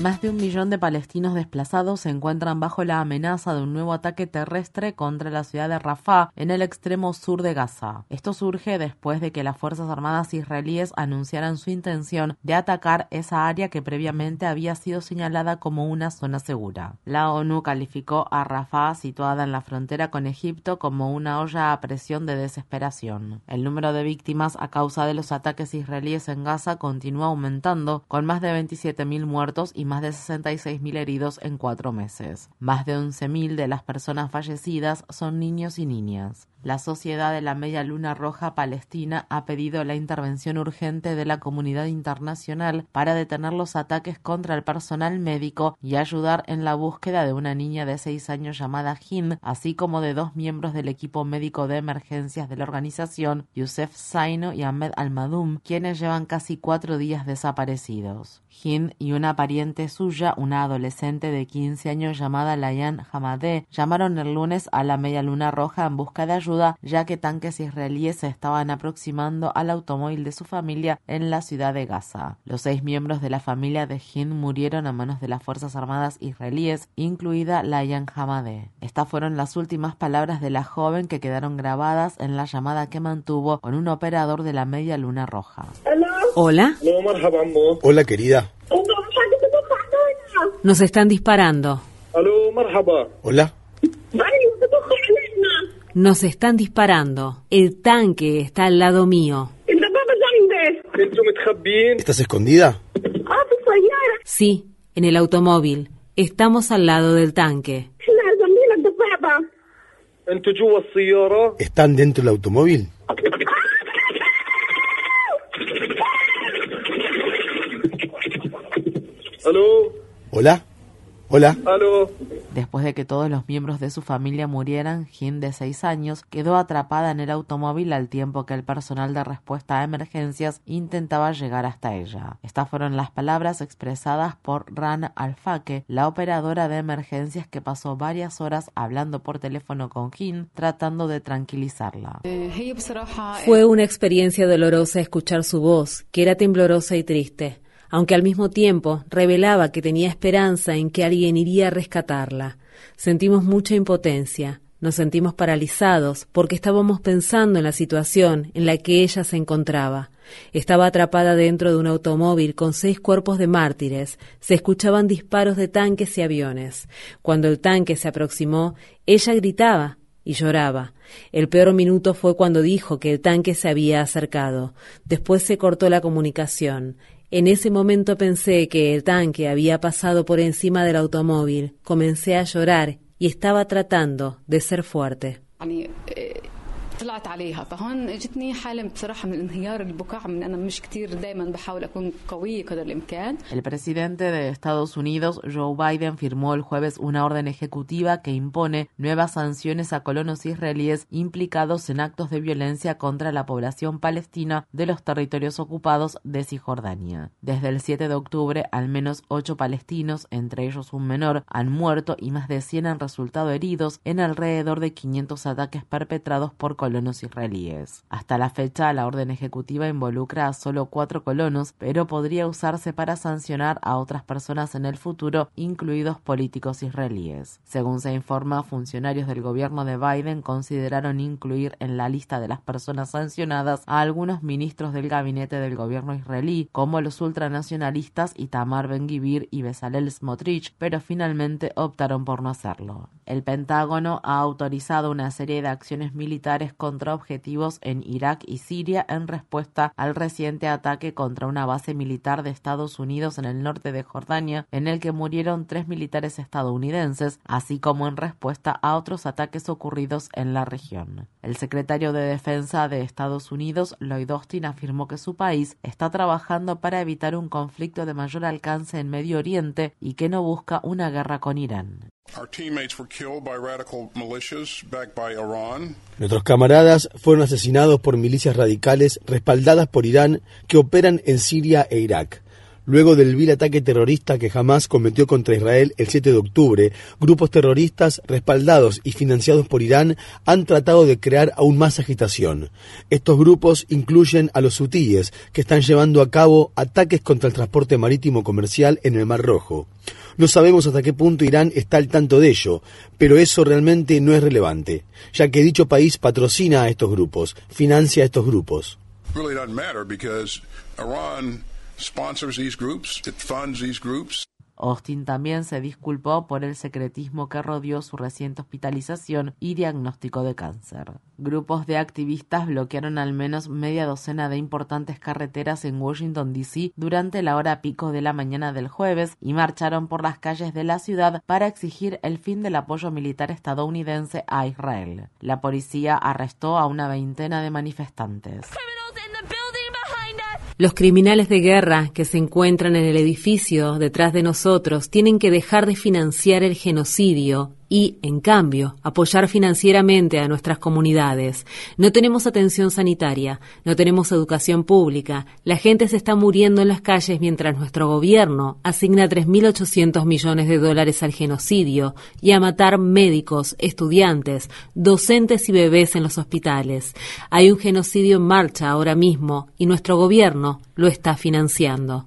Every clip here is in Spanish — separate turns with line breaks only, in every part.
Más de un millón de palestinos desplazados se encuentran bajo la amenaza de un nuevo ataque terrestre contra la ciudad de Rafah, en el extremo sur de Gaza. Esto surge después de que las Fuerzas Armadas israelíes anunciaran su intención de atacar esa área que previamente había sido señalada como una zona segura. La ONU calificó a Rafah, situada en la frontera con Egipto, como una olla a presión de desesperación. El número de víctimas a causa de los ataques israelíes en Gaza continúa aumentando, con más de 27.000 muertos y más de 66.000 heridos en cuatro meses. Más de 11.000 de las personas fallecidas son niños y niñas. La Sociedad de la Media Luna Roja Palestina ha pedido la intervención urgente de la comunidad internacional para detener los ataques contra el personal médico y ayudar en la búsqueda de una niña de seis años llamada Hind, así como de dos miembros del equipo médico de emergencias de la organización, Youssef Zaino y Ahmed Al-Madum, quienes llevan casi cuatro días desaparecidos. Hind y una pariente suya, una adolescente de 15 años llamada Layan Hamadeh, llamaron el lunes a la Media Luna Roja en busca de ayuda ya que tanques israelíes se estaban aproximando al automóvil de su familia en la ciudad de Gaza. Los seis miembros de la familia de Hind murieron a manos de las Fuerzas Armadas israelíes, incluida Layan Hamadeh. Estas fueron las últimas palabras de la joven que quedaron grabadas en la llamada que mantuvo con un operador de la Media Luna Roja.
Hola.
Hola, querida.
Nos están disparando.
Hola.
Nos están disparando. El tanque está al lado mío.
¿Estás escondida?
Sí, en el automóvil. Estamos al lado del tanque.
¿Están dentro del automóvil? Hola. Hola.
Después de que todos los miembros de su familia murieran, Jin, de seis años, quedó atrapada en el automóvil al tiempo que el personal de respuesta a emergencias intentaba llegar hasta ella. Estas fueron las palabras expresadas por Ran Alfake, la operadora de emergencias que pasó varias horas hablando por teléfono con Jin, tratando de tranquilizarla.
Fue una experiencia dolorosa escuchar su voz, que era temblorosa y triste aunque al mismo tiempo revelaba que tenía esperanza en que alguien iría a rescatarla. Sentimos mucha impotencia, nos sentimos paralizados porque estábamos pensando en la situación en la que ella se encontraba. Estaba atrapada dentro de un automóvil con seis cuerpos de mártires. Se escuchaban disparos de tanques y aviones. Cuando el tanque se aproximó, ella gritaba y lloraba. El peor minuto fue cuando dijo que el tanque se había acercado. Después se cortó la comunicación. En ese momento pensé que el tanque había pasado por encima del automóvil. Comencé a llorar y estaba tratando de ser fuerte.
طلعت عليها فهون اجتني حاله بصراحه من الانهيار البكاء من انا مش كتير دائما بحاول اكون قويه قدر الامكان
El presidente de Estados Unidos, Joe Biden, firmó el jueves una orden ejecutiva que impone nuevas sanciones a colonos israelíes implicados en actos de violencia contra la población palestina de los territorios ocupados de Cisjordania. Desde el 7 de octubre, al menos ocho palestinos, entre ellos un menor, han muerto y más de 100 han resultado heridos en alrededor de 500 ataques perpetrados por colonos israelíes. Hasta la fecha, la orden ejecutiva involucra a solo cuatro colonos, pero podría usarse para sancionar a otras personas en el futuro, incluidos políticos israelíes. Según se informa, funcionarios del gobierno de Biden consideraron incluir en la lista de las personas sancionadas a algunos ministros del gabinete del gobierno israelí, como los ultranacionalistas Itamar Ben-Gvir y Bezalel Smotrich, pero finalmente optaron por no hacerlo. El Pentágono ha autorizado una serie de acciones militares contra objetivos en Irak y Siria en respuesta al reciente ataque contra una base militar de Estados Unidos en el norte de Jordania, en el que murieron tres militares estadounidenses, así como en respuesta a otros ataques ocurridos en la región. El secretario de Defensa de Estados Unidos, Lloyd Austin, afirmó que su país está trabajando para evitar un conflicto de mayor alcance en Medio Oriente y que no busca una guerra con Irán.
Nuestros camaradas fueron asesinados por milicias radicales respaldadas por Irán que operan en Siria e Irak. Luego del vil ataque terrorista que jamás cometió contra Israel el 7 de octubre, grupos terroristas respaldados y financiados por Irán han tratado de crear aún más agitación. Estos grupos incluyen a los hutíes, que están llevando a cabo ataques contra el transporte marítimo comercial en el Mar Rojo. No sabemos hasta qué punto Irán está al tanto de ello, pero eso realmente no es relevante, ya que dicho país patrocina a estos grupos, financia a estos grupos.
sponsors these groups, it funds these groups. Austin también se disculpó por el secretismo que rodeó su reciente hospitalización y diagnóstico de cáncer. Grupos de activistas bloquearon al menos media docena de importantes carreteras en Washington, D.C. durante la hora pico de la mañana del jueves y marcharon por las calles de la ciudad para exigir el fin del apoyo militar estadounidense a Israel. La policía arrestó a una veintena de manifestantes.
Los criminales de guerra que se encuentran en el edificio detrás de nosotros tienen que dejar de financiar el genocidio y, en cambio, apoyar financieramente a nuestras comunidades. No tenemos atención sanitaria, no tenemos educación pública, la gente se está muriendo en las calles mientras nuestro gobierno asigna 3.800 millones de dólares al genocidio y a matar médicos, estudiantes, docentes y bebés en los hospitales. Hay un genocidio en marcha ahora mismo y nuestro gobierno lo está financiando.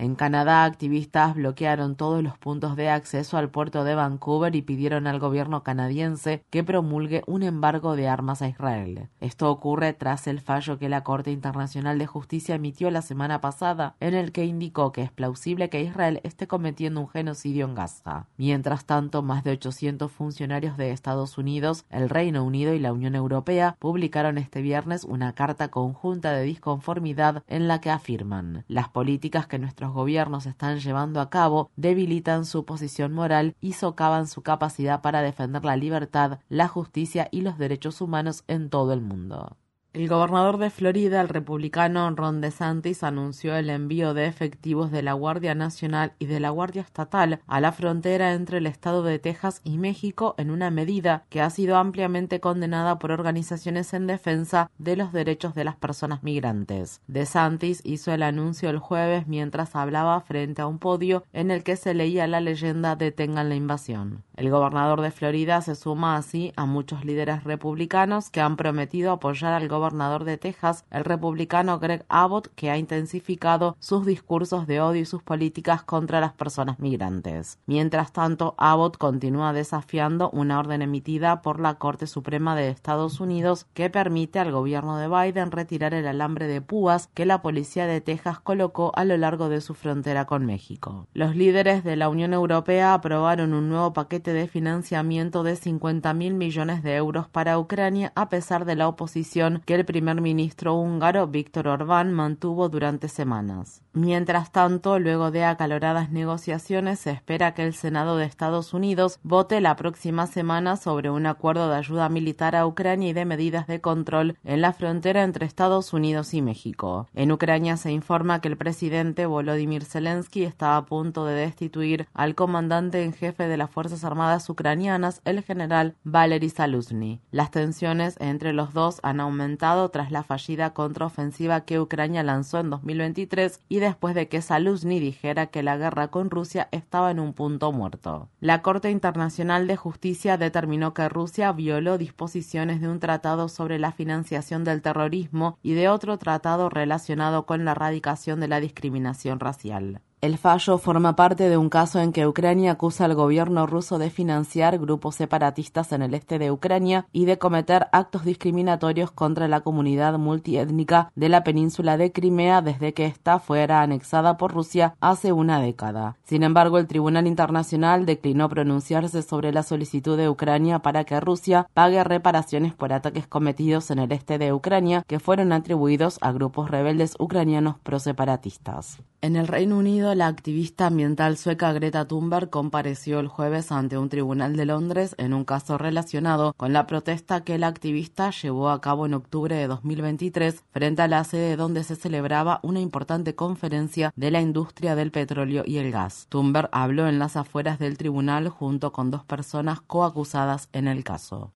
En Canadá, activistas bloquearon todos los puntos de acceso al puerto de Vancouver y pidieron al gobierno canadiense que promulgue un embargo de armas a Israel. Esto ocurre tras el fallo que la Corte Internacional de Justicia emitió la semana pasada, en el que indicó que es plausible que Israel esté cometiendo un genocidio en Gaza. Mientras tanto, más de 800 funcionarios de Estados Unidos, el Reino Unido y la Unión Europea publicaron este viernes una carta conjunta de disconformidad en la que afirman las políticas que nuestros gobiernos están llevando a cabo debilitan su posición moral y socavan su capacidad para defender la libertad, la justicia y los derechos humanos en todo el mundo. El gobernador de Florida, el republicano Ron DeSantis, anunció el envío de efectivos de la Guardia Nacional y de la Guardia Estatal a la frontera entre el estado de Texas y México en una medida que ha sido ampliamente condenada por organizaciones en defensa de los derechos de las personas migrantes. DeSantis hizo el anuncio el jueves mientras hablaba frente a un podio en el que se leía la leyenda Detengan la invasión. El gobernador de Florida se suma así a muchos líderes republicanos que han prometido apoyar al gobernador gobernador de Texas, el republicano Greg Abbott, que ha intensificado sus discursos de odio y sus políticas contra las personas migrantes. Mientras tanto, Abbott continúa desafiando una orden emitida por la Corte Suprema de Estados Unidos que permite al gobierno de Biden retirar el alambre de púas que la policía de Texas colocó a lo largo de su frontera con México. Los líderes de la Unión Europea aprobaron un nuevo paquete de financiamiento de 50 mil millones de euros para Ucrania a pesar de la oposición que el primer ministro húngaro Víctor Orbán mantuvo durante semanas. Mientras tanto, luego de acaloradas negociaciones, se espera que el Senado de Estados Unidos vote la próxima semana sobre un acuerdo de ayuda militar a Ucrania y de medidas de control en la frontera entre Estados Unidos y México. En Ucrania se informa que el presidente Volodymyr Zelensky está a punto de destituir al comandante en jefe de las Fuerzas Armadas ucranianas, el general Valery Saluzny. Las tensiones entre los dos han aumentado tras la fallida contraofensiva que Ucrania lanzó en 2023 y después de que Saluzny dijera que la guerra con Rusia estaba en un punto muerto. La Corte Internacional de Justicia determinó que Rusia violó disposiciones de un tratado sobre la financiación del terrorismo y de otro tratado relacionado con la erradicación de la discriminación racial. El fallo forma parte de un caso en que Ucrania acusa al gobierno ruso de financiar grupos separatistas en el este de Ucrania y de cometer actos discriminatorios contra la comunidad multiétnica de la península de Crimea desde que ésta fuera anexada por Rusia hace una década. Sin embargo, el Tribunal Internacional declinó pronunciarse sobre la solicitud de Ucrania para que Rusia pague reparaciones por ataques cometidos en el este de Ucrania que fueron atribuidos a grupos rebeldes ucranianos proseparatistas. En el Reino Unido, la activista ambiental sueca Greta Thunberg compareció el jueves ante un tribunal de Londres en un caso relacionado con la protesta que la activista llevó a cabo en octubre de 2023 frente a la sede donde se celebraba una importante conferencia de la industria del petróleo y el gas. Thunberg habló en las afueras del tribunal junto con dos personas coacusadas en el caso.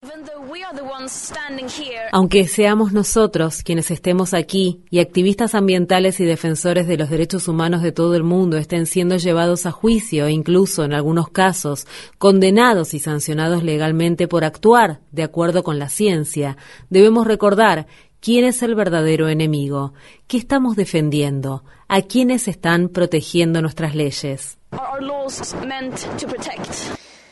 Aunque seamos nosotros quienes estemos aquí y activistas ambientales y defensores de los derechos humanos de todo el mundo estén siendo llevados a juicio e incluso en algunos casos condenados y sancionados legalmente por actuar de acuerdo con la ciencia, debemos recordar quién es el verdadero enemigo, qué estamos defendiendo, a quiénes están protegiendo nuestras leyes.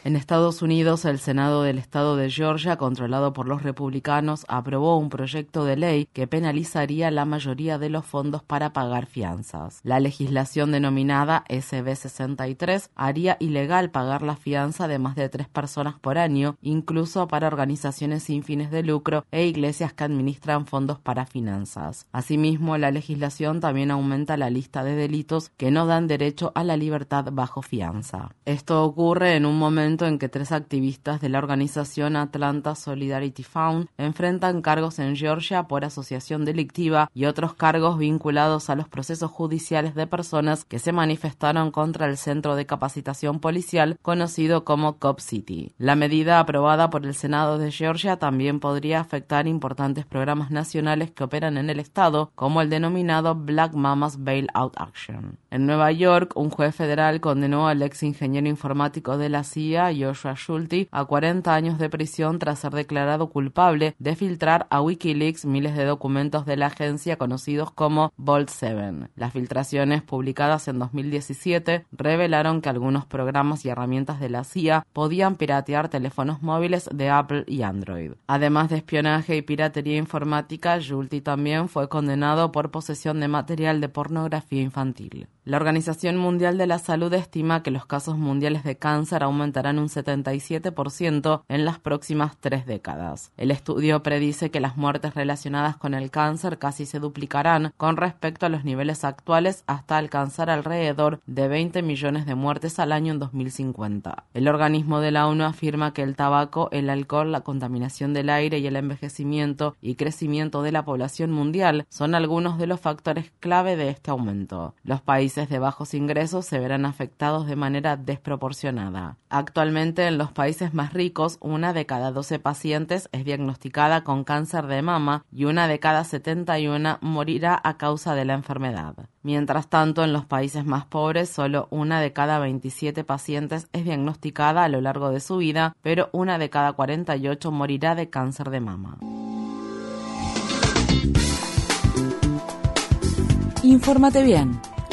En Estados Unidos, el Senado del Estado de Georgia, controlado por los republicanos, aprobó un proyecto de ley que penalizaría la mayoría de los fondos para pagar fianzas. La legislación denominada SB 63 haría ilegal pagar la fianza de más de tres personas por año, incluso para organizaciones sin fines de lucro e iglesias que administran fondos para finanzas. Asimismo, la legislación también aumenta la lista de delitos que no dan derecho a la libertad bajo fianza. Esto ocurre en un momento en que tres activistas de la organización Atlanta Solidarity Fund enfrentan cargos en Georgia por asociación delictiva y otros cargos vinculados a los procesos judiciales de personas que se manifestaron contra el centro de capacitación policial conocido como Cop City. La medida aprobada por el Senado de Georgia también podría afectar importantes programas nacionales que operan en el estado, como el denominado Black Mamas Bailout Action. En Nueva York, un juez federal condenó al ex ingeniero informático de la CIA Joshua Schulte a 40 años de prisión tras ser declarado culpable de filtrar a Wikileaks miles de documentos de la agencia conocidos como Vault 7. Las filtraciones publicadas en 2017 revelaron que algunos programas y herramientas de la CIA podían piratear teléfonos móviles de Apple y Android. Además de espionaje y piratería informática, Schulte también fue condenado por posesión de material de pornografía infantil. La Organización Mundial de la Salud estima que los casos mundiales de cáncer aumentarán un 77% en las próximas tres décadas. El estudio predice que las muertes relacionadas con el cáncer casi se duplicarán con respecto a los niveles actuales hasta alcanzar alrededor de 20 millones de muertes al año en 2050. El organismo de la ONU afirma que el tabaco, el alcohol, la contaminación del aire y el envejecimiento y crecimiento de la población mundial son algunos de los factores clave de este aumento. Los países de bajos ingresos se verán afectados de manera desproporcionada. Actualmente en los países más ricos, una de cada 12 pacientes es diagnosticada con cáncer de mama y una de cada 71 morirá a causa de la enfermedad. Mientras tanto, en los países más pobres, solo una de cada 27 pacientes es diagnosticada a lo largo de su vida, pero una de cada 48 morirá de cáncer de mama.
Infórmate bien